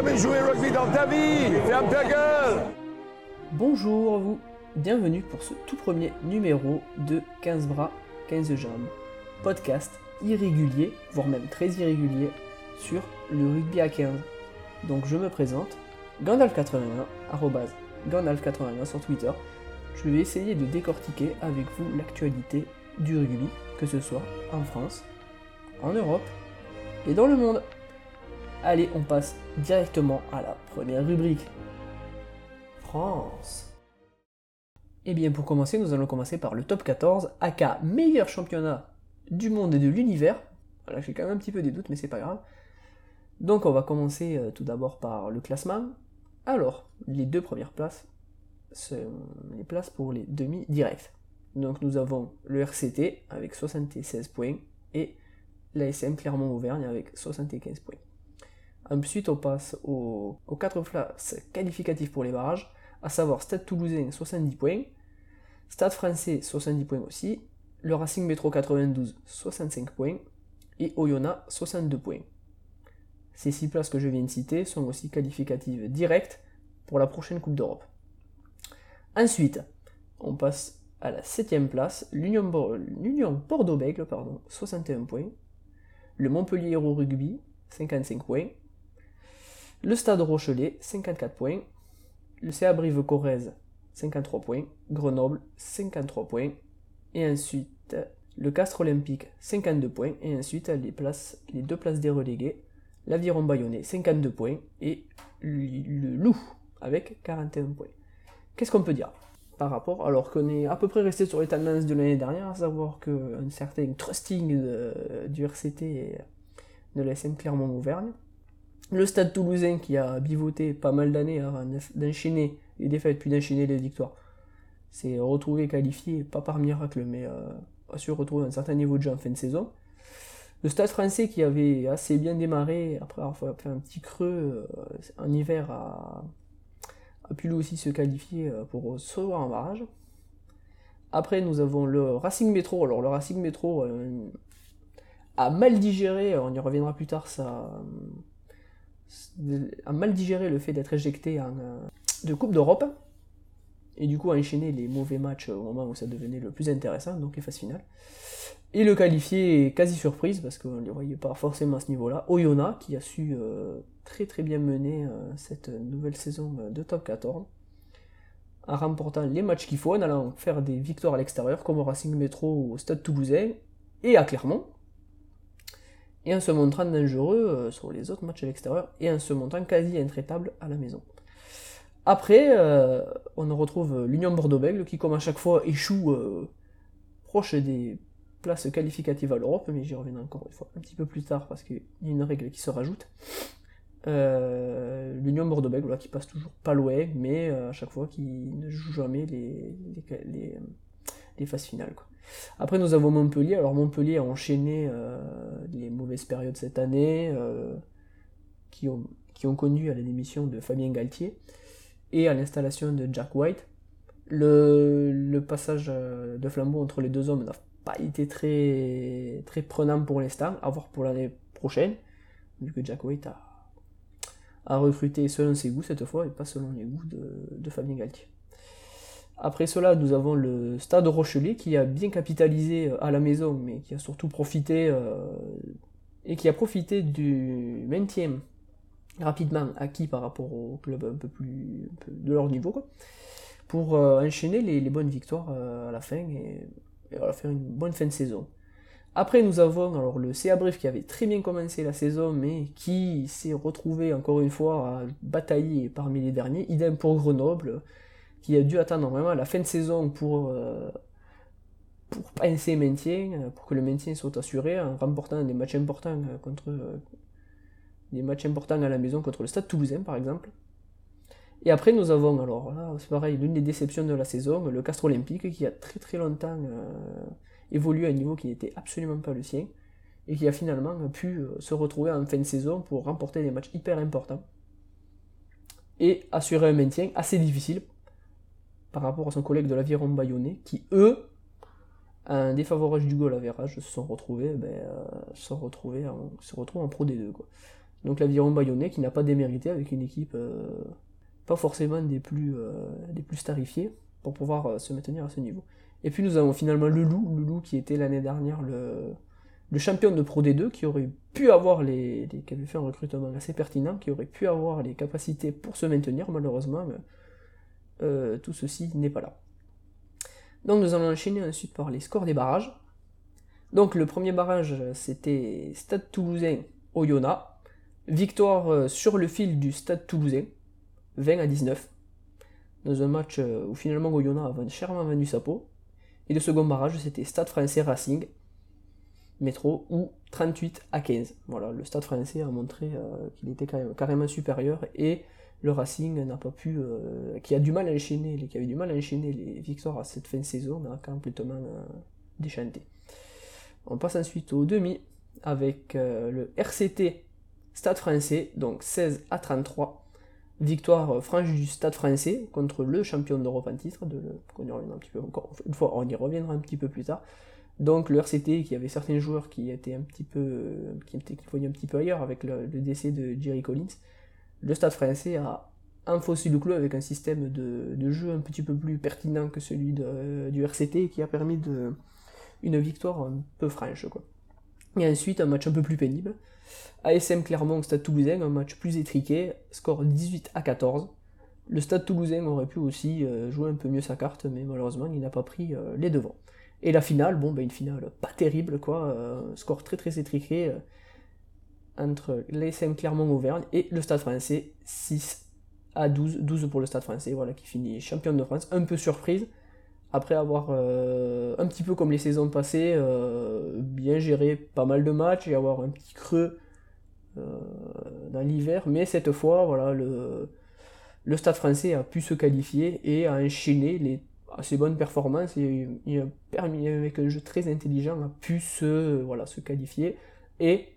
jamais Bonjour à vous, bienvenue pour ce tout premier numéro de 15 bras, 15 jambes, podcast irrégulier, voire même très irrégulier, sur le rugby à 15. Donc je me présente, Gandalf81, arrobase Gandalf81 sur Twitter. Je vais essayer de décortiquer avec vous l'actualité du rugby, que ce soit en France, en Europe et dans le monde. Allez, on passe directement à la première rubrique. France. Et bien pour commencer, nous allons commencer par le top 14, aka meilleur championnat du monde et de l'univers. Voilà, j'ai quand même un petit peu des doutes, mais c'est pas grave. Donc on va commencer euh, tout d'abord par le classement. Alors, les deux premières places sont les places pour les demi-directs. Donc nous avons le RCT avec 76 points et l'ASM Clermont-Auvergne avec 75 points. Ensuite, on passe aux, aux 4 places qualificatives pour les barrages, à savoir Stade Toulousain 70 points, Stade Français 70 points aussi, le Racing Métro 92 65 points et Oyonnax 62 points. Ces 6 places que je viens de citer sont aussi qualificatives directes pour la prochaine Coupe d'Europe. Ensuite, on passe à la 7 place, l'Union Bordeaux-Bègle, 61 points, le Montpellier Hero Rugby, 55 points, le Stade Rochelet, 54 points, le CA Brive-Corrèze, 53 points, Grenoble, 53 points, et ensuite le Castre Olympique, 52 points, et ensuite les, places, les deux places des relégués, l'Aviron Bayonnais, 52 points, et le Loup, avec 41 points. Qu'est-ce qu'on peut dire par rapport, alors qu'on est à peu près resté sur les tendances de l'année dernière, à savoir qu'un certain trusting du RCT et de l'SM Clermont-Auvergne, le stade toulousain qui a bivoté pas mal d'années avant d'enchaîner les défaites puis d'enchaîner les victoires, s'est retrouvé qualifié, pas par miracle, mais euh, a su retrouver un certain niveau de jeu en fin de saison. Le stade français qui avait assez bien démarré, après avoir fait un petit creux euh, en hiver, a, pu lui aussi se qualifier euh, pour sauver en barrage. Après, nous avons le Racing Métro. Alors, le Racing Métro a mal digéré, on y reviendra plus tard, ça a mal digéré le fait d'être éjecté en, euh, de Coupe d'Europe. Et du coup, a enchaîné les mauvais matchs au moment où ça devenait le plus intéressant, donc les phases finales. Et le qualifié quasi surprise, parce qu'on ne les voyait pas forcément à ce niveau-là, Oyonnax, qui a su très très bien mené euh, cette nouvelle saison euh, de top 14 en remportant les matchs qu'il faut, en allant faire des victoires à l'extérieur, comme au Racing Métro au Stade Toulousain et à Clermont, et en se montrant dangereux euh, sur les autres matchs à l'extérieur, et en se montrant quasi intraitable à la maison. Après, on retrouve l'Union Bordeaux-Bègles qui, comme à chaque fois, échoue proche des places qualificatives à l'Europe, mais j'y reviendrai encore une fois un petit peu plus tard parce qu'il y a une règle qui se rajoute. Euh, L'Union Bordeaux-Bègles qui passe toujours pas loin, mais euh, à chaque fois qui ne joue jamais les, les, phases finales. Après nous avons Montpellier, alors Montpellier a enchaîné euh, les mauvaises périodes cette année, qui, ont, qui ont conduit à la démission de Fabien Galtier et à l'installation de Jack White. Le, passage de flambeau entre les deux hommes n'a pas été très, très prenant pour l'instant, à voir pour l'année prochaine, vu que Jack White a à recruter selon ses goûts cette fois et pas selon les goûts de, Fabien Galtier. Après cela, nous avons le Stade Rochelet qui a bien capitalisé euh, à la maison, mais qui a surtout profité euh, et qui a profité du maintien rapidement acquis par rapport au club un peu plus de leur niveau, pour euh, enchaîner les, bonnes victoires à la fin et, et faire une bonne fin de saison. Après, nous avons alors le CA Brief qui avait très bien commencé la saison, mais qui s'est retrouvé encore une fois à batailler parmi les derniers. Idem pour Grenoble, qui a dû attendre vraiment la fin de saison pour, euh, pour maintien, pour que le maintien soit assuré, en remportant des matchs importants euh, contre euh, des matchs importants à la maison contre le Stade Toulousain par exemple. Et après, nous avons alors là, c'est pareil, l'une des déceptions de la saison, le Castre Olympique, qui a très très longtemps évolué à un niveau qui n'était absolument pas le sien, et qui a finalement pu euh, se retrouver en fin de saison pour remporter des matchs hyper importants, et assurer un maintien assez difficile par rapport à son collègue de l'Aviron Bayonnais, qui eux, un défavorage du goal à verrage, se sont retrouvés, ben, euh, se en, se retrouvent en Pro D2. Quoi. Donc l'aviron bayonnais qui n'a pas démérité avec une équipe pas forcément des plus, des plus starifiées pour pouvoir se maintenir à ce niveau. Et puis nous avons finalement le Loup, le Loup qui était l'année dernière le, le champion de Pro D2 qui aurait pu avoir les, qui avait fait un recrutement assez pertinent, qui aurait pu avoir les capacités pour se maintenir, malheureusement, euh, tout ceci n'est pas là. Donc nous allons enchaîner ensuite par les scores des barrages. Donc le premier barrage c'était Stade Toulousain Oyonnax, victoire euh, sur le fil du Stade Toulousain, 20 à 19, dans un match euh, où finalement Oyonnax a chèrement vendu sa peau. Et le second barrage c'était Stade Français Racing, métro ou 38 à 15. Voilà, le stade français a montré qu'il était carrément supérieur et le Racing n'a pas pu, euh, qui a du mal à enchaîner, avait du mal à enchaîner les victoires à cette fin de saison, a complètement euh, déchanté. On passe ensuite au demi avec le RCT Stade français, donc 16 à 33. Victoire franche du Stade français contre le champion d'Europe en titre, de, on y un petit peu une fois, on y reviendra un petit peu plus tard. Donc le RCT, qui avait certains joueurs qui étaient un petit peu, qui, étaient, un petit peu ailleurs avec le, décès de Jerry Collins, le Stade français a enfoncé le clou avec un système de, jeu un petit peu plus pertinent que celui du RCT qui a permis de, une victoire un peu franche. Et ensuite un match un peu plus pénible. ASM Clermont Stade Toulousain, un match plus étriqué, score 18 à 14. Le Stade Toulousain aurait pu aussi euh, jouer un peu mieux sa carte, mais malheureusement il n'a pas pris euh, les devants. Et la finale, bon, ben une finale pas terrible, quoi. Euh, score très très étriqué entre l'ASM Clermont-Auvergne et le Stade français, 6 à 12, 12 pour le Stade français, voilà, qui finit champion de France, un peu surprise, après avoir, euh, un petit peu comme les saisons passées, bien géré pas mal de matchs et avoir un petit creux dans l'hiver, mais cette fois, voilà, le, le Stade français a pu se qualifier et a enchaîné les assez bonne performance et il a permis avec un jeu très intelligent a pu se, voilà, se qualifier et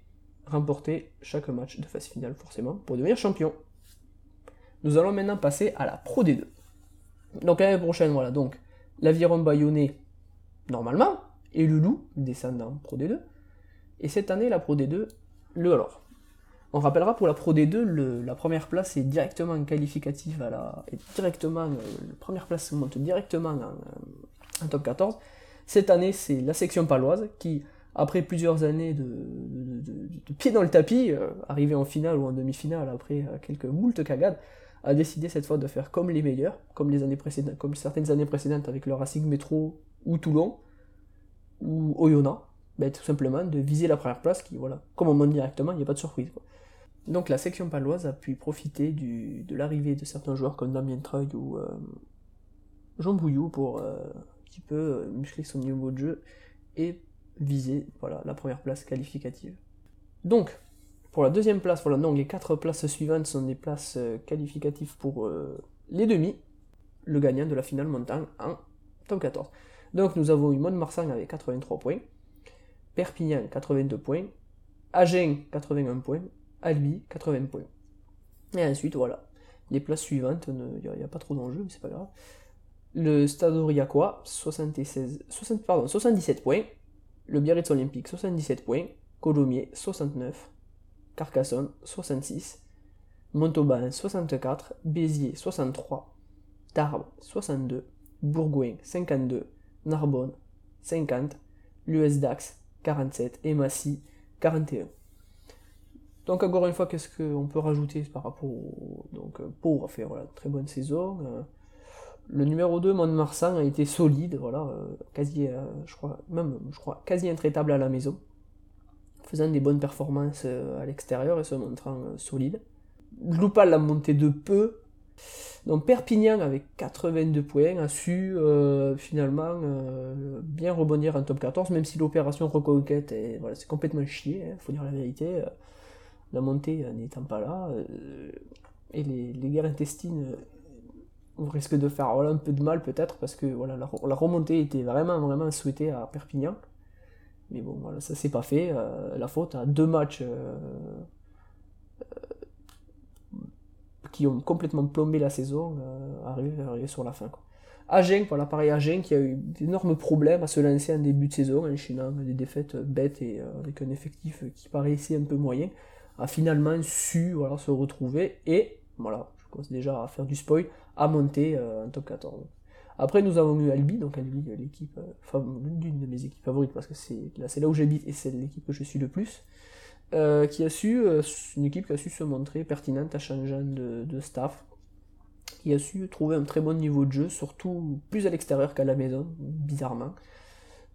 remporter chaque match de phase finale forcément pour devenir champion. Nous allons maintenant passer à la Pro D2. Donc l'année prochaine, voilà, donc l'aviron bayonnais normalement et le loup descendant Pro D2. Et cette année, la Pro D2, le alors. On rappellera pour la Pro D2, la première place est directement qualificative à la. directement, euh, la première place monte directement en, top 14. Cette année, c'est la section paloise qui, après plusieurs années de, de, pied dans le tapis, euh, arrivé en finale ou en demi-finale après euh, quelques moultes cagades, a décidé cette fois de faire comme les meilleurs, comme les années précédentes, comme certaines années précédentes avec le Racing Métro ou Toulon ou Oyonnax, ben, tout simplement de viser la première place qui, voilà, comme on monte directement, il n'y a pas de surprise. Donc la section paloise a pu profiter de l'arrivée de certains joueurs comme Damien Treuil ou euh, Jean Bouillou pour un petit peu muscler son niveau de jeu et viser voilà, la première place qualificative. Donc, pour la deuxième place, voilà, donc les quatre places suivantes sont des places qualificatives pour les demi, le gagnant de la finale montant en top 14. Donc nous avons eu Mont-Marsan avec 83 points, Perpignan 82 points, Agen 81 points, Albi, 80 points. Et ensuite, voilà. Les places suivantes, il n'y a, pas trop d'enjeux, mais c'est pas grave. Le Stade Aurillacois, 76, 60, pardon, 77 points. Le Biarritz Olympique, 77 points. Colomiers, 69. Carcassonne, 66. Montauban, 64. Béziers, 63. Tarbes, 62. Bourgoin, 52. Narbonne, 50. L'US Dax, 47. Et Massy, 41. Donc encore une fois, qu'est-ce qu'on peut rajouter par rapport au... Donc euh, Pau a fait voilà, très bonne saison. Euh, le numéro 2, Mont-de-Marsan, a été solide, voilà, euh, quasi, je crois, même, quasi intraitable à la maison, faisant des bonnes performances à l'extérieur et se montrant solide. Loupal l'a monté de peu. Donc Perpignan avec 82 points a su finalement bien rebondir en top 14, même si l'opération reconquête est, voilà, c'est complètement chié, il hein, faut dire la vérité la montée n'étant pas là, euh, et les, guerres intestines euh, on risque de faire un peu de mal peut-être parce que voilà, la, remontée était vraiment vraiment souhaitée à Perpignan. Mais bon, voilà, ça s'est pas fait. Euh, la faute à deux matchs qui ont complètement plombé la saison, arrivé, sur la fin. Quoi. Voilà, pareil, Agen qui a eu d'énormes problèmes à se lancer en début de saison, enchaînant des défaites bêtes et avec un effectif qui paraissait un peu moyen a finalement su voilà, se retrouver et voilà, je commence déjà à faire du spoil, à monter en top 14. Après, nous avons eu Albi, donc Albi, l'équipe, enfin, l'une de mes équipes favorites, parce que c'est là, là où j'habite et c'est l'équipe que je suis le plus, qui a su, une équipe qui a su se montrer pertinente à changeant de, staff, qui a su trouver un très bon niveau de jeu, surtout plus à l'extérieur qu'à la maison, bizarrement.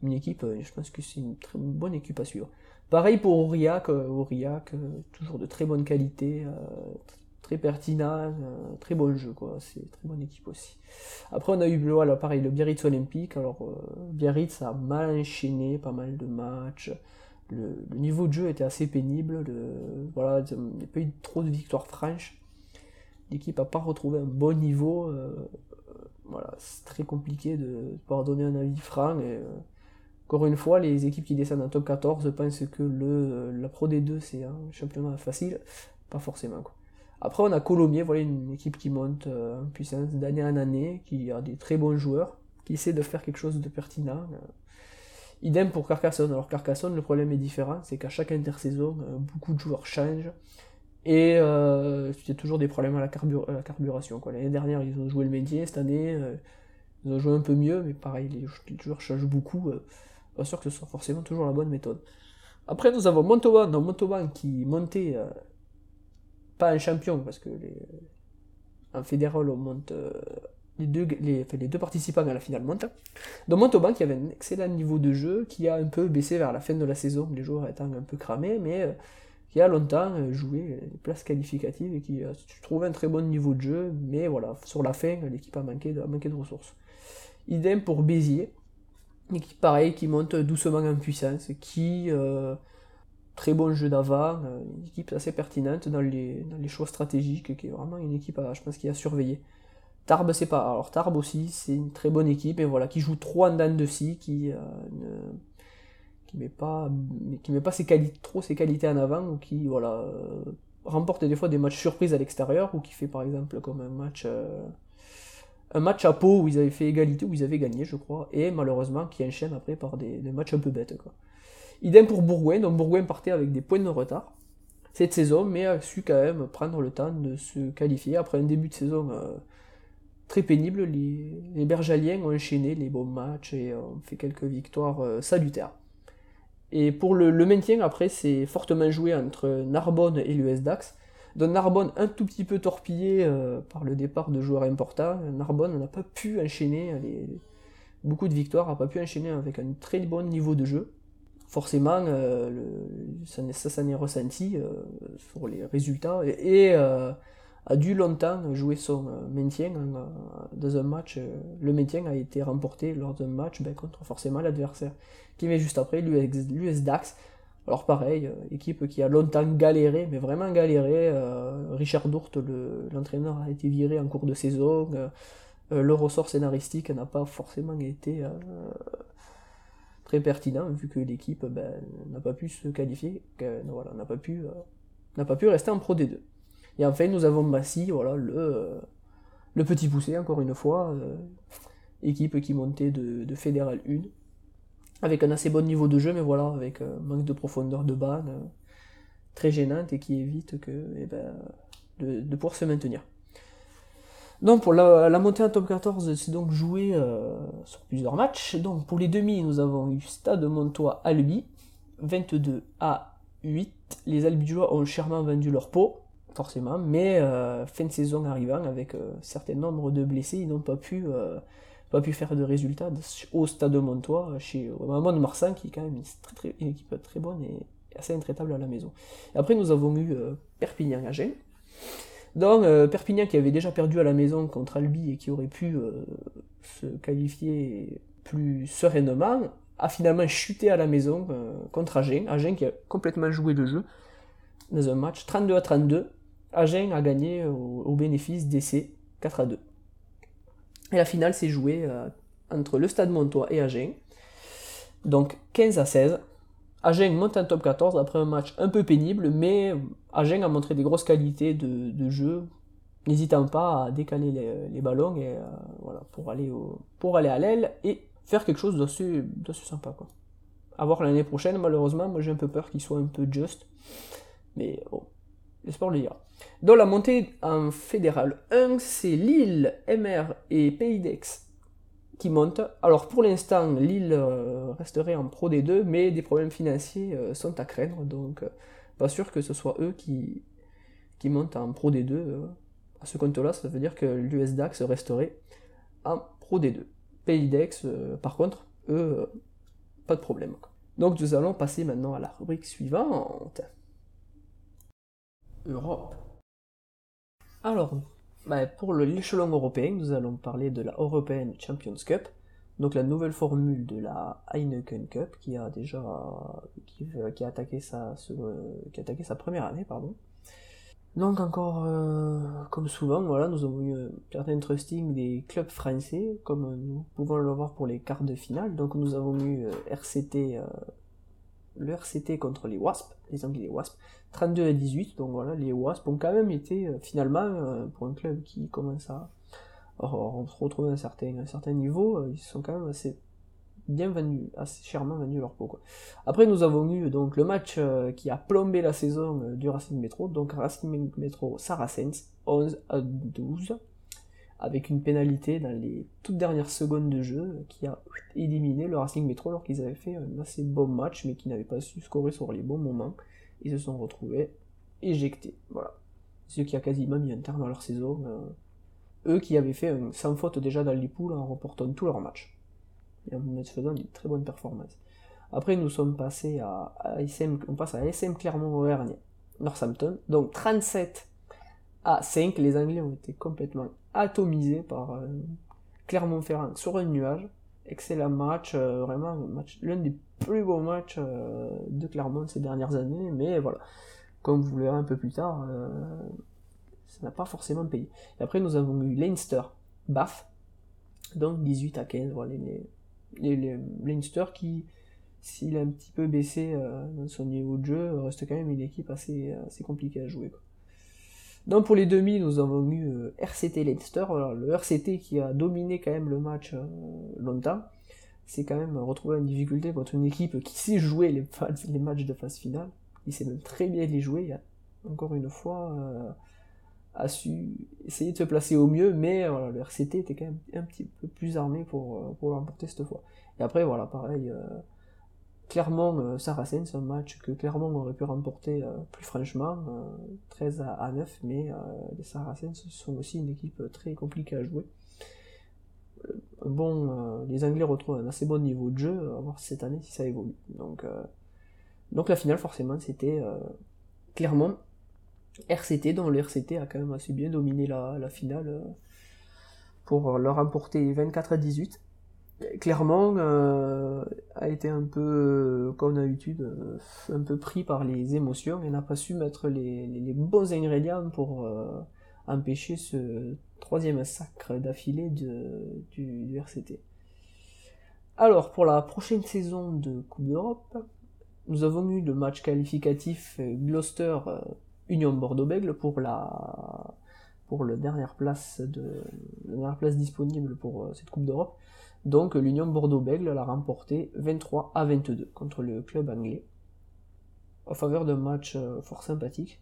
Une équipe, euh, je pense que c'est une très bonne équipe à suivre. Pareil pour Aurillac, euh, Aurillac, euh, toujours de très bonne qualité, très pertinent, très bon jeu, quoi. C'est très bonne équipe aussi. Après, on a eu voilà, pareil, le Biarritz Olympique. Alors, Biarritz a mal enchaîné pas mal de matchs. Le, niveau de jeu était assez pénible. Le, voilà, il n'y a pas eu trop de victoires franches l'équipe n'a pas retrouvé un bon niveau. Euh, voilà, c'est très compliqué de pouvoir donner un avis franc. Et, euh, encore une fois, les équipes qui descendent en top 14 pensent que le, euh, la Pro D2 c'est un championnat facile. Pas forcément. Quoi. Après, on a Colomiers, voilà une équipe qui monte en puissance d'année en année, qui a des très bons joueurs, qui essaie de faire quelque chose de pertinent. Idem pour Carcassonne. Alors Carcassonne, le problème est différent, c'est qu'à chaque intersaison, beaucoup de joueurs changent. Et euh, il y a toujours des problèmes à la, carburation. L'année dernière, ils ont joué le métier, cette année, euh, ils ont joué un peu mieux, mais pareil, les, joueurs changent beaucoup. Euh, pas sûr que ce soit forcément toujours la bonne méthode. Après, nous avons Montauban, dans Montauban qui montait, euh, pas un champion, parce que en fédéral, on monte. les deux, les, deux participants à la finale montent. Donc Montauban qui avait un excellent niveau de jeu, qui a un peu baissé vers la fin de la saison, les joueurs étant un peu cramés, mais qui a longtemps euh, joué les places qualificatives et qui a trouvé un très bon niveau de jeu, mais voilà, sur la fin, l'équipe a manqué, de, de ressources. Idem pour Béziers, équipe pareil qui monte doucement en puissance, qui euh, très bon jeu d'avant, euh, une équipe assez pertinente dans les, choix stratégiques, qui est vraiment une équipe, à, je pense, qui a surveillé. Tarbes, c'est pas. Alors Tarbes aussi, c'est une très bonne équipe, et voilà, qui joue trop en dents de scie, qui qui met pas, qui met ses trop ses qualités en avant, ou qui voilà, euh, remporte des fois des matchs surprises à l'extérieur, ou qui fait par exemple comme un match, euh, un match à Pau où ils avaient fait égalité, où ils avaient gagné, je crois, et malheureusement qui enchaîne après par des, matchs un peu bêtes. Quoi. Idem pour Bourgoin, donc Bourgoin partait avec des points de retard cette saison, mais a su quand même prendre le temps de se qualifier après un début de saison. Euh, très pénible, les, les Bergaliens ont enchaîné les bons matchs et ont fait quelques victoires salutaires. Et pour le, maintien, après, c'est fortement joué entre Narbonne et l'US Dax. Donc Narbonne un tout petit peu torpillé euh, par le départ de joueurs importants. Narbonne n'a pas pu enchaîner beaucoup de victoires, n'a pas pu enchaîner avec un très bon niveau de jeu. Forcément, euh, ça, ça s'en ressenti euh, sur les résultats. Et, a dû longtemps jouer son maintien dans un match. Le maintien a été remporté lors d'un match ben, contre forcément l'adversaire qui met juste après, l'US Dax. Alors pareil, euh, équipe qui a longtemps galéré, mais vraiment galéré. Euh, Richard Dourte, l'entraîneur, a été viré en cours de saison. Euh, le ressort scénaristique n'a pas forcément été très pertinent, vu que l'équipe ben, n'a pas pu se qualifier, voilà, n'a pas, pu, n'a pas pu rester en Pro D2. Et enfin, nous avons Massy, voilà, le, le petit poussé, encore une fois, équipe qui montait de, de Fédéral 1 avec un assez bon niveau de jeu, mais voilà, avec un euh, manque de profondeur de euh, très gênante et qui évite que, eh ben, de, pouvoir se maintenir. Donc pour la, montée en top 14, c'est donc joué euh, sur plusieurs matchs. Donc pour les demi, nous avons eu Stade Montois Albi, 22 à 8. Les Albigeois ont chèrement vendu leur peau, forcément, mais fin de saison arrivant, avec un certain nombre de blessés, ils n'ont pas pu faire de résultats au stade de Montois, chez de Marsan, qui est quand même une, équipe très bonne et assez intraitable à la maison. Après, nous avons eu euh, Perpignan à. Donc, euh, Perpignan qui avait déjà perdu à la maison contre Albi et qui aurait pu euh, se qualifier plus sereinement, a finalement chuté à la maison contre Agen. Agen qui a complètement joué le jeu dans un match 32 à 32. Agen a gagné au, au bénéfice d'essai 4 à 2. Et la finale s'est jouée euh, entre le Stade Montois et Agen. Donc 15 à 16. Agen monte en top 14 après un match un peu pénible, mais Agen a montré des grosses qualités de, jeu, n'hésitant pas à décaler les, ballons et, euh, voilà, pour, aller à l'aile et faire quelque chose d'assez sympa. Quoi. A voir l'année prochaine, malheureusement, moi j'ai un peu peur qu'il soit un peu juste. Mais bon, le sport le dira. Dans la montée en fédéral 1, c'est Lille, MR et Pays qui montent. Alors pour l'instant, Lille euh, resterait en Pro D2, mais des problèmes financiers euh, sont à craindre, donc euh, pas sûr que ce soit eux qui, montent en Pro D2. À ce compte-là, ça veut dire que l'USDAX resterait en Pro D2. Pays d'Aix, par contre, eux, pas de problème. Donc nous allons passer maintenant à la rubrique suivante. Europe. Alors, bah, pour l'échelon européen, nous allons parler de la European Champions Cup, donc la nouvelle formule de la Heineken Cup qui a déjà qui, a attaqué sa première année, pardon. Donc encore euh, comme souvent, voilà, nous avons eu un certain trusting des clubs français, comme nous pouvons le voir pour les quarts de finale. Donc nous avons eu euh, RCT, euh, le RCT contre les Wasps, les Anglais Wasps, 32 à 18, donc voilà, les Wasps ont quand même été euh, finalement, euh, pour un club qui commence à, retrouver un certain, un certain niveau, euh, ils sont quand même assez bien vendus, assez chèrement vendus leur peau. Quoi. Après nous avons eu donc le match qui a plombé la saison du Racing Metro, donc Racing Metro Saracens, 11 à 12, avec une pénalité dans les toutes dernières secondes de jeu qui a éliminé le Racing Metro alors qu'ils avaient fait un assez bon match mais qui n'avaient pas su scorer sur les bons moments ils se sont retrouvés éjectés. Voilà. Ce qui a quasiment mis un terme à leur saison. Euh, eux qui avaient fait un sans faute déjà dans les poules en reportant tous leurs matchs. Et en faisant une très bonne performance. Après, nous sommes passés à, SM, on passe à Clermont-Auvergne, Northampton. Donc 37 à 5, les Anglais ont été complètement atomisés par euh, Clermont-Ferrand sur un nuage. Excellent match, euh, vraiment l'un des plus beau match euh, de Clermont ces dernières années, mais voilà, comme vous le verrez un peu plus tard, ça n'a pas forcément payé. Et après, nous avons eu Leinster, Bath, donc 18 à 15, voilà, les, Leinster qui, s'il a un petit peu baissé dans son niveau de jeu, reste quand même une équipe assez, assez compliquée à jouer. Donc pour les demi, nous avons eu RCT Leinster, le RCT qui a dominé quand même le match longtemps, c'est quand même retrouver une difficulté contre une équipe qui sait jouer les, matchs de phase finale, il sait même très bien les jouer, encore une fois, euh, a su essayer de se placer au mieux, mais le RCT était quand même un petit peu plus armé pour, euh, pour l'emporter cette fois. Et après, voilà, pareil, euh, clairement, Saracen, c'est un match que clairement aurait pu remporter plus franchement, 13 à, 9, mais les Saracens sont aussi une équipe très compliquée à jouer bon, euh, les Anglais retrouvent un assez bon niveau de jeu, à voir cette année si ça évolue. Donc, euh, la finale, forcément, c'était euh, clairement RCT, dont le RCT a quand même assez bien dominé la, finale pour leur remporter 24 à 18. Clairement, a été un peu, comme d'habitude, un peu pris par les émotions et n'a pas su mettre les, bons ingrédients pour empêcher ce troisième sacre d'affilée du, RCT. Alors, pour la prochaine saison de Coupe d'Europe, nous avons eu le match qualificatif Gloucester euh, Union Bordeaux-Bègle pour place la dernière place disponible pour euh, cette Coupe d'Europe. Donc l'Union Bordeaux-Bègle l'a remporté 23 à 22 contre le club anglais en faveur d'un match euh, fort sympathique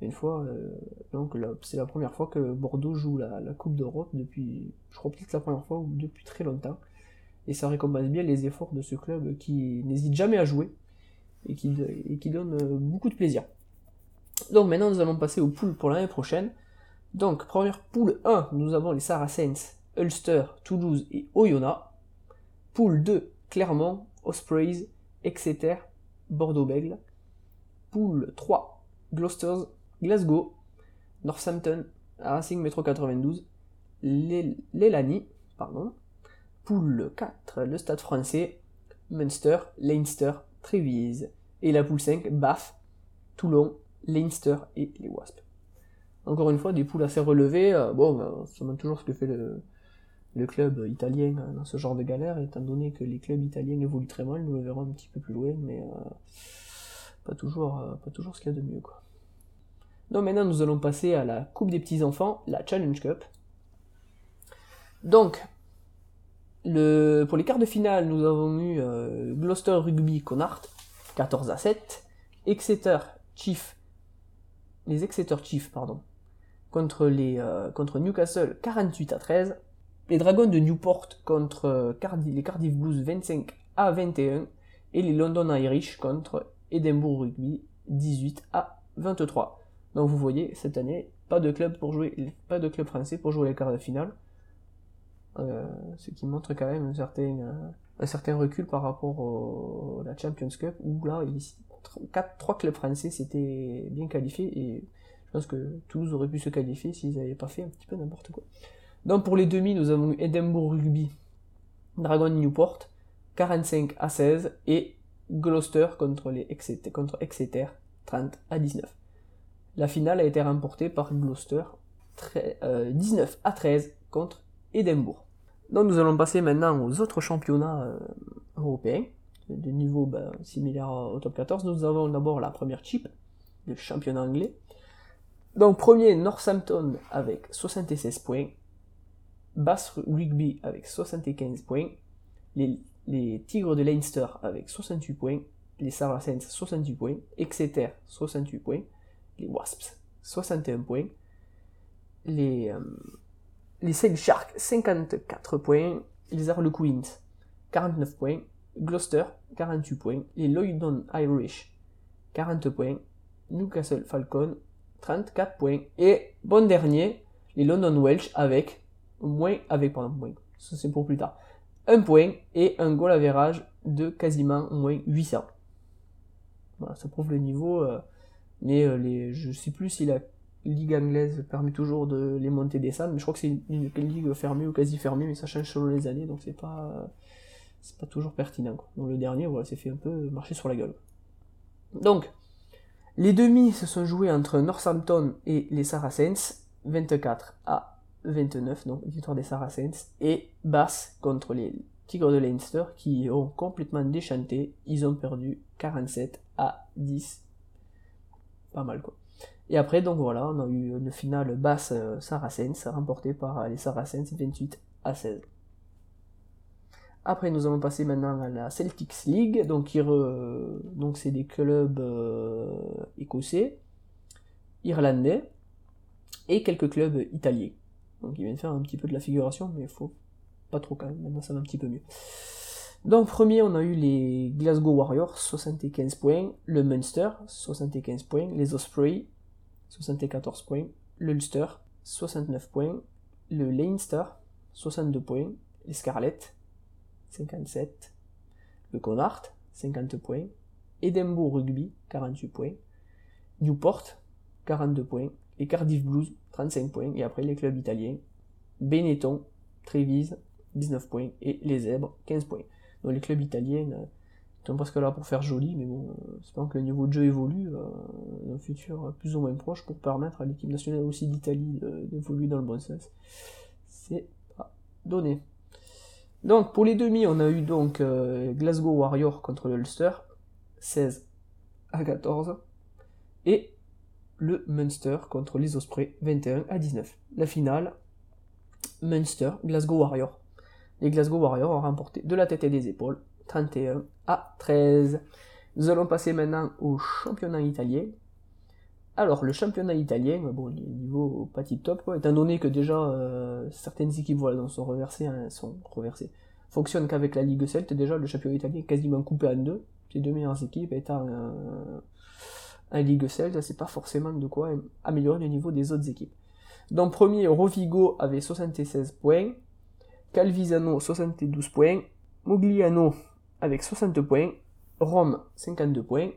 une fois, euh, donc c'est la première fois que Bordeaux joue la, Coupe d'Europe depuis, je crois peut-être la première fois ou depuis très longtemps. Et ça récompense bien les efforts de ce club qui n'hésite jamais à jouer et qui, et qui donne euh, beaucoup de plaisir. Donc maintenant nous allons passer aux poules pour l'année prochaine. Donc première poule 1, nous avons les Saracens, Ulster, Toulouse et Oyonnax. Poule 2, Clermont, Ospreys, Exeter, Bordeaux-Bègle. Poule 3, Gloucester, Glasgow, Northampton, Racing Metro 92, l'Elani, pardon, poule 4, le Stade français, Munster, Leinster, Trévise, et la poule 5, Bath, Toulon, Leinster et les Wasps. Encore une fois, des poules assez relevées, euh, bon, ben, ça montre toujours ce que fait le, club italien dans ce genre de galère, étant donné que les clubs italiens évoluent très mal, nous le verrons un petit peu plus loin, mais euh, pas, toujours, euh, pas toujours ce qu'il y a de mieux. Quoi. Donc maintenant nous allons passer à la Coupe des petits-enfants, la Challenge Cup. Donc, le, pour les quarts de finale, nous avons eu euh, Gloucester Rugby Connacht, 14 à 7, Exeter Chief les Exeter Chiefs, pardon, euh, contre Newcastle 48 à 13. Les Dragons de Newport contre euh, Cardiff, les Cardiff Blues 25 à 21. Et les London Irish contre Edinburgh Rugby 18 à 23. Donc vous voyez, cette année, pas de club pour jouer, pas de club français pour jouer les quarts de finale. Euh, ce qui montre quand même un certain, euh, un certain recul par rapport à la Champions Cup, où là, ici, 4, 3 clubs français s'étaient bien qualifiés, et je pense que Toulouse aurait pu se qualifier s'ils n'avaient pas fait un petit peu n'importe quoi. Donc pour les demi, nous avons eu Edinburgh Rugby, Dragon Newport, 45 à 16, et Gloucester contre, Exeter, contre Exeter, 30 à 19. La finale a été remportée par Gloucester, 19 à 13 contre Édimbourg. Donc nous allons passer maintenant aux autres championnats euh, européens, de niveau ben, similaire au top 14. Nous avons d'abord la première chip, le championnat anglais. Donc premier Northampton avec 76 points, Bass Rugby avec 75 points, les, les, Tigres de Leinster avec 68 points, les Saracens 68 points, Exeter 68 points, les Wasps 61 points, les, euh, les Sharks 54 points, les Harlequins 49 points, Gloucester 48 points, les Lloydon Irish 40 points, Newcastle Falcon 34 points et bon dernier les London Welsh avec moins avec pardon moins ça c'est pour plus tard un point et un goal average de quasiment moins 800 voilà ça prouve le niveau euh, mais euh, les je sais plus si la ligue anglaise permet toujours de les monter des salles, mais je crois que c'est une, ligue fermée ou quasi fermée, mais ça change selon les années, donc c'est pas pas toujours pertinent. Donc le dernier, voilà, c'est fait un peu marcher sur la gueule. Donc, les demi se sont joués entre Northampton et les Saracens, 24 à 29, donc victoire des Saracens, et Bass contre les Tigres de Leinster qui ont complètement déchanté, ils ont perdu 47 à 10. Pas mal quoi. Et après, donc voilà, on a eu une finale basse euh, Saracens, remportée par les Saracens 28 à 16. Après, nous allons passer maintenant à la Celtics League, donc donc c'est des clubs euh, écossais, irlandais et quelques clubs italiens. Donc ils viennent faire un petit peu de la figuration, mais il faut pas trop quand même. Maintenant, ça va un petit peu mieux. Donc premier, on a eu les Glasgow Warriors, 75 points, le Munster, 75 points, les Ospreys, 74 points, l'Ulster, 69 points, le Leinster, 62 points, les Scarlets, 57, le Connacht, 50 points, Edinburgh Rugby, 48 points, Newport, 42 points, Cardiff Blues, 35 points, et après les clubs italiens, Benetton, Trévise, 19 points, et les Zèbres, 15 points. Donc les clubs italiens, euh, sont presque là pour faire joli, mais bon, j'espère que le niveau de jeu évolue euh, dans un futur plus ou moins proche pour permettre à l'équipe nationale aussi d'Italie d'évoluer dans le bon sens. C'est pas donné. Donc pour les demi, on a eu donc euh, Glasgow Warrior contre le Ulster, 16 à 14, et le Munster contre les Ospreys, 21 à 19. La finale, Munster, Glasgow Warrior. Les Glasgow Warriors ont remporté de la tête et des épaules 31 à 13. Nous allons passer maintenant au championnat italien. Alors, le championnat italien, bon, les niveaux pas tip top, étant donné que déjà euh, certaines équipes voilà, sont reversées, hein, sont reversées, fonctionnent qu'avec la Ligue Celte, déjà le championnat italien est quasiment coupé en deux. Les deux meilleures équipes étant euh, en Ligue Celte, c'est pas forcément de quoi améliorer le niveau des autres équipes. Donc, premier, Rovigo avait 76 points, Calvisano 72 points, Mogliano avec 60 points, Rome 52 points,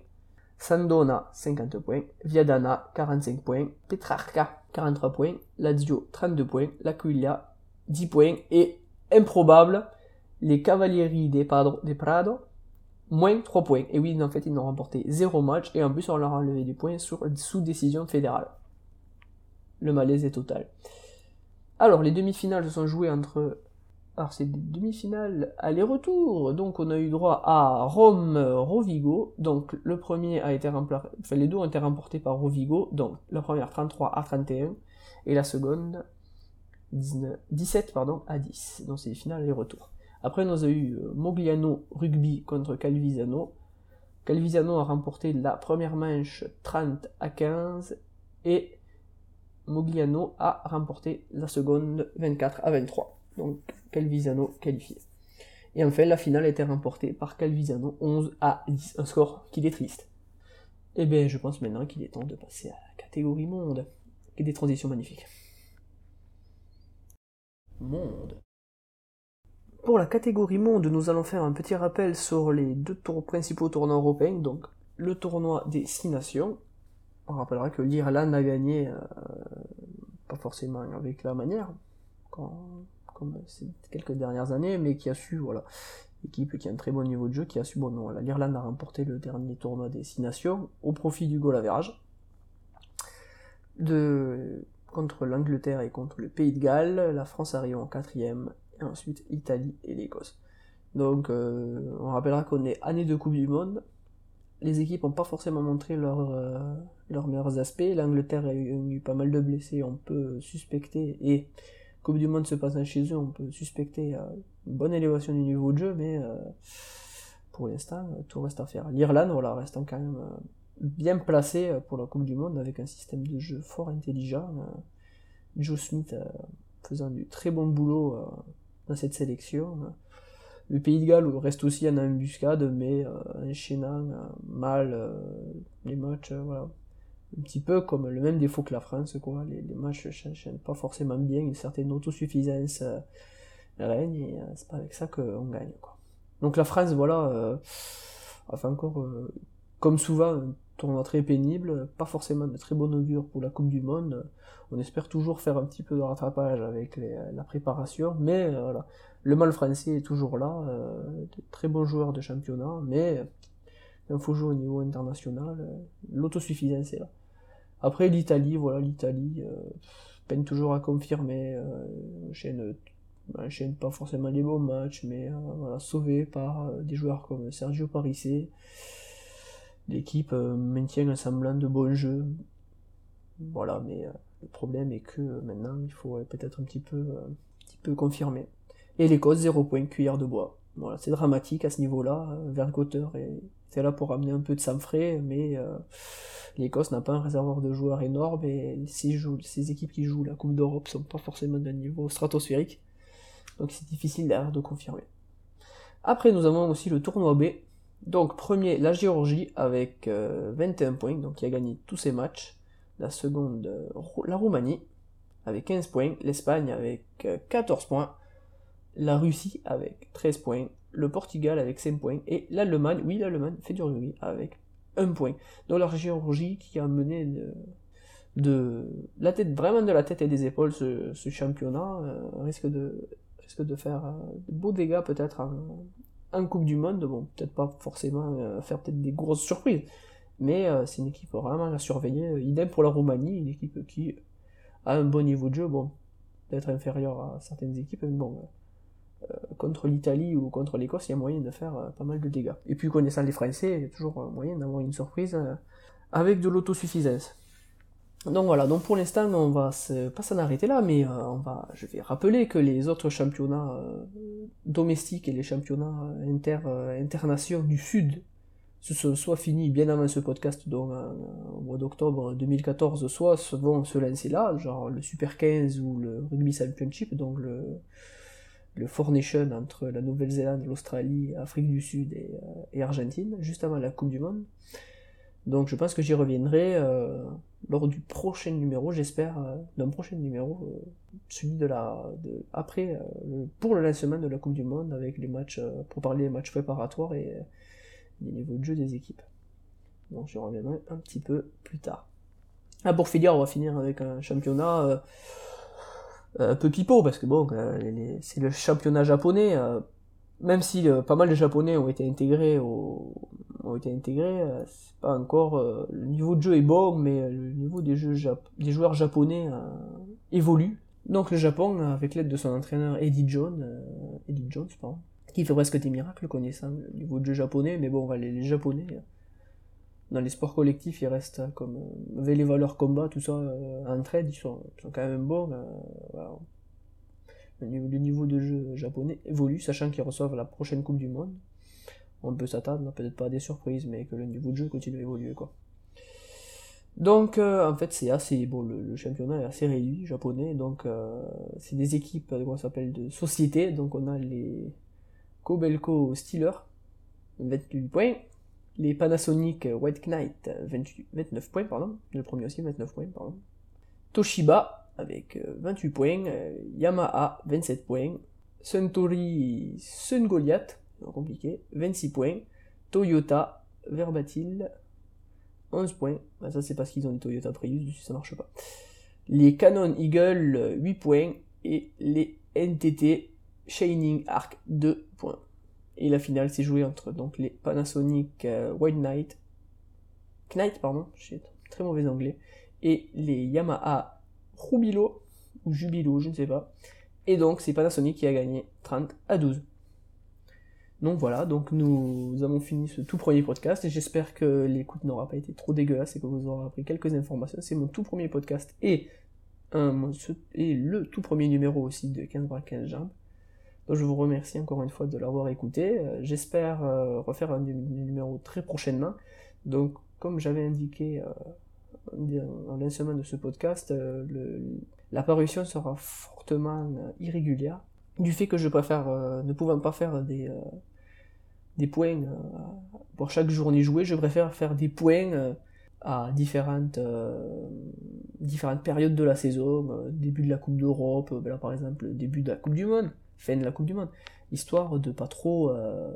Sandona 50 points, Viadana 45 points, Petrarca 43 points, Lazio 32 points, L'Aquila 10 points. Et improbable, les Cavalieri des Prado moins 3 points. Et oui, en fait, ils n'ont remporté 0 match et en plus, on leur a enlevé des points sur, sous décision fédérale. Le malaise est total. Alors, les demi-finales se sont jouées entre alors c'est des demi-finales aller-retour. Donc on a eu droit à Rome-Rovigo. Donc le premier a été remporté, enfin les deux ont été remportés par Rovigo. Donc la première 33 à 31 et la seconde 17 pardon, à 10. Donc c'est des finales aller-retour. Après on a eu euh, Mogliano Rugby contre Calvisano. Calvisano a remporté la première manche 30 à 15 et Mogliano a remporté la seconde 24 à 23. Donc Calvisano qualifié. Et enfin, la finale a été remportée par Calvisano 11 à 10, un score qui est triste. Eh bien, je pense maintenant qu'il est temps de passer à la catégorie monde, et des transitions magnifiques. Monde. Pour la catégorie monde, nous allons faire un petit rappel sur les deux principaux tournois européens, donc le tournoi des six nations. On rappellera que l'Irlande a gagné, euh, pas forcément avec la manière, comme ces quelques dernières années, mais qui a su, voilà, équipe qui a un très bon niveau de jeu, qui a su, bon, non, l'Irlande a remporté le dernier tournoi des six nations au profit du goal average. De, contre l'Angleterre et contre le Pays de Galles, la France arrive en quatrième, ensuite l'Italie et l'Écosse. Donc euh, on rappellera qu'on est année de Coupe du Monde, les équipes n'ont pas forcément montré euh, leurs meilleurs aspects, l'Angleterre a eu, pas mal de blessés, on peut suspecter, et Coupe du Monde se passe chez eux, on peut suspecter euh, une bonne élévation du niveau de jeu, mais euh, pour l'instant, tout reste à faire. L'Irlande, voilà, reste quand même euh, bien placée pour la Coupe du Monde avec un système de jeu fort intelligent. Joe Smith faisant du très bon boulot dans cette sélection. Le Pays de Galles reste aussi en embuscade, mais enchaînant mal les matchs, voilà, un petit peu comme le même défaut que la France, quoi. Les, les matchs s'enchaînent pas forcément bien, une certaine autosuffisance euh, règne, et euh, c'est pas avec ça qu'on gagne, quoi. Donc la France, voilà, euh, enfin encore, euh, comme souvent, tournoi très pénible, pas forcément de très bon augure pour la Coupe du Monde. On espère toujours faire un petit peu de rattrapage avec la préparation, mais voilà, le mal français est toujours là, de très bons joueurs de championnat, mais il faut jouer au niveau international, l'autosuffisance est là. Après l'Italie, voilà, l'Italie euh, peine toujours à confirmer, euh, enchaîne, pas forcément les bons matchs, mais euh, voilà, sauvé par euh, des joueurs comme Sergio Parisse. L'équipe maintient un semblant de bon jeu. Voilà, mais le problème est que maintenant il faut peut-être un petit peu, un petit peu confirmer. Et l'Écosse, 0 points, cuillère de bois. Voilà, c'est dramatique à ce niveau-là. Vergoteur c'est là pour amener un peu de sang frais, mais l'Écosse n'a pas un réservoir de joueurs énorme et ces, équipes qui jouent la Coupe d'Europe sont pas forcément d'un niveau stratosphérique. Donc c'est difficile derrière de confirmer. Après nous avons aussi le tournoi B. Donc premier la Géorgie avec 21 euh, points, donc qui a gagné tous ses matchs. La seconde la Roumanie avec 15 points, l'Espagne avec 14 euh, points, la Russie avec 13 points, le Portugal avec 5 points et l'Allemagne, oui l'Allemagne fait du rugby avec un point. Donc la Géorgie qui a mené de, la tête, vraiment de la tête et des épaules ce, championnat, euh, risque, de, risque de faire de beaux dégâts peut-être Coupe du Monde. Bon, peut-être pas forcément euh, faire peut-être des grosses surprises, mais c'est une équipe vraiment à surveiller. Idem pour la Roumanie, une équipe qui a un bon niveau de jeu, bon, peut-être inférieur à certaines équipes, mais bon euh, contre l'Italie ou contre l'Écosse, il y a moyen de faire euh, pas mal de dégâts. Et puis connaissant les Français, il y a toujours euh, moyen d'avoir une surprise avec de l'autosuffisance. Donc voilà, donc pour l'instant on va pas s'en arrêter là, mais on va, je vais rappeler que les autres championnats domestiques et les championnats inter, internationaux du Sud se sont soit finis bien avant ce podcast, donc au mois d'octobre 2014, soit vont se lancer là, genre le Super 15 ou le Rugby Championship, donc le, le Nation entre la Nouvelle-Zélande, l'Australie, Afrique du Sud et, euh, et, Argentine, juste avant la Coupe du Monde. Donc je pense que j'y reviendrai euh, lors du prochain numéro, j'espère, euh, d'un prochain numéro, euh, celui de la, après, pour le lancement de la Coupe du Monde, avec les matchs, pour parler des matchs préparatoires et des niveaux de jeu des équipes. Donc j'y reviendrai un petit peu plus tard. Ah, pour finir, on va finir avec un championnat euh, un peu pipeau parce que bon, euh, c'est le championnat japonais. Euh, même si pas mal de japonais ont été intégrés ont été intégrés, c'est pas encore le niveau de jeu est bon, mais le niveau des jeux des joueurs japonais évolue. Donc le Japon, avec l'aide de son entraîneur Eddie Jones, Eddie Jones, pardon, qui fait presque des miracles connaissant le niveau de jeu japonais, mais bon, les, les japonais dans les sports collectifs, ils restent comme euh, avec les valeurs combat, tout ça, euh, en trade, ils sont, quand même bons. Euh. Le, niveau, de jeu japonais évolue, sachant qu'ils reçoivent la prochaine Coupe du Monde. On peut s'attendre, peut-être pas à des surprises, mais que le niveau de jeu continue à évoluer. Donc, euh, en fait, c'est assez. Bon, le, championnat est assez réduit, japonais. Donc, euh, c'est des équipes, comment s'appelle, de société. Donc, on a les Kobelco Steelers, 28 points. Les Panasonic White Knight, 29 points, pardon. Le premier aussi, 29 points, pardon. Toshiba, avec 28 points. Yamaha, 27 points. Suntory Sun Goliath, compliqué, 26 points. Toyota, Verbatil, 11 points. Ah, ça, c'est parce qu'ils ont des Toyota Prius, ça marche pas. Les Canon Eagle, 8 points. Et les NTT Shining Arc, 2 points. Et la finale s'est jouée entre donc, les Panasonic euh, White Knight, Knight, pardon, j'ai très mauvais anglais, et les Yamaha Rubilo, ou Jubilo, je ne sais pas, et donc c'est Panasonic qui a gagné 30 à 12. Donc voilà, donc nous avons fini ce tout premier podcast et j'espère que l'écoute n'aura pas été trop dégueulasse et que vous aurez appris quelques informations. C'est mon tout premier podcast et, le tout premier numéro aussi de 15 bras 15 jambes. Donc je vous remercie encore une fois de l'avoir écouté. Euh, j'espère euh, refaire un numéro très prochainement. Donc comme j'avais indiqué euh, en lancement de ce podcast, l'apparition sera fortement irrégulière. Du fait que je préfère, ne pouvant pas faire des, des points pour chaque journée jouée, je préfère faire des points à différentes, différentes périodes de la saison, début de la Coupe d'Europe, par exemple début de la Coupe du Monde, fin de la Coupe du Monde, histoire de pas trop euh,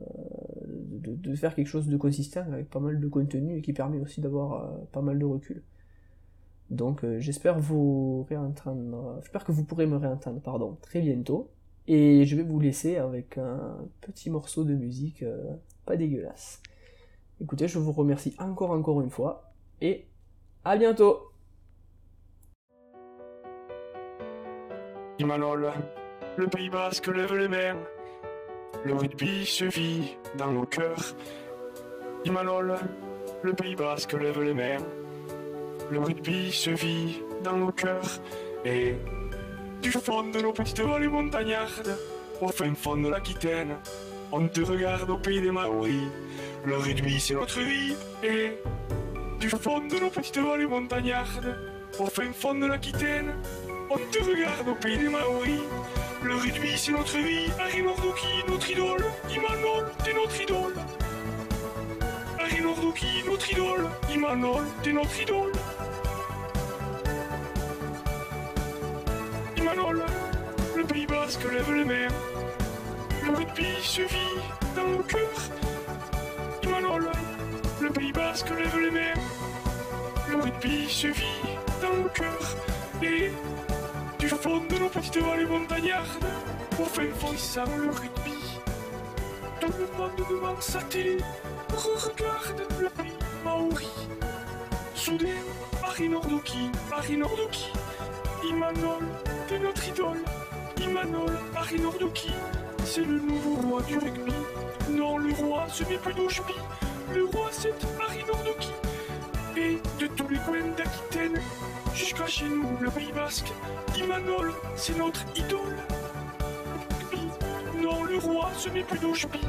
de, faire quelque chose de consistant avec pas mal de contenu et qui permet aussi d'avoir euh, pas mal de recul. Donc euh, j'espère vous réentendre, j'espère que vous pourrez me réentendre pardon très bientôt et je vais vous laisser avec un petit morceau de musique pas dégueulasse. Écoutez, je vous remercie encore encore une fois et à bientôt. le Pays Basque lève les mains. Le rugby se vit dans nos cœurs. Imanol, le Pays Basque lève les mains. Le rugby se vit dans nos cœurs. Et du fond de nos petites vallées montagnardes, au fin fond de l'Aquitaine, on te regarde au pays des Maoris. Le rugby c'est notre vie. Et du fond de nos petites vallées montagnardes, au fin fond de l'Aquitaine, on te regarde au pays des Maoris. Le rugby, c'est notre vie. Harry Nordoki, notre idole. Imanol, t'es notre idole. Harry Nordoki, notre idole. Imanol, t'es notre idole. Imanol, le Pays Basque lève les mains. Le rugby se vit dans nos cœurs. Imanol, le Pays Basque lève les mains. Le rugby se vit dans nos cœurs. Et du fond de nos petites vallées montagnardes, au fin fond le rugby. Tout le monde devant sa télé regarde le pays maori. Soudain, Harry Nordoki, Harry Nordoki, Imanol, t'es notre idole. Imanol, Harry Nordoki, c'est le nouveau roi du rugby. Non, le roi, ce n'est plus d'Oshpi. Le roi, c'est Harry Nordoki. Et tous les coins d'Aquitaine, jusqu'à chez nous, le Pays Basque, Imanol, c'est notre idole. Non, le roi, ce n'est plus d'Oshpi.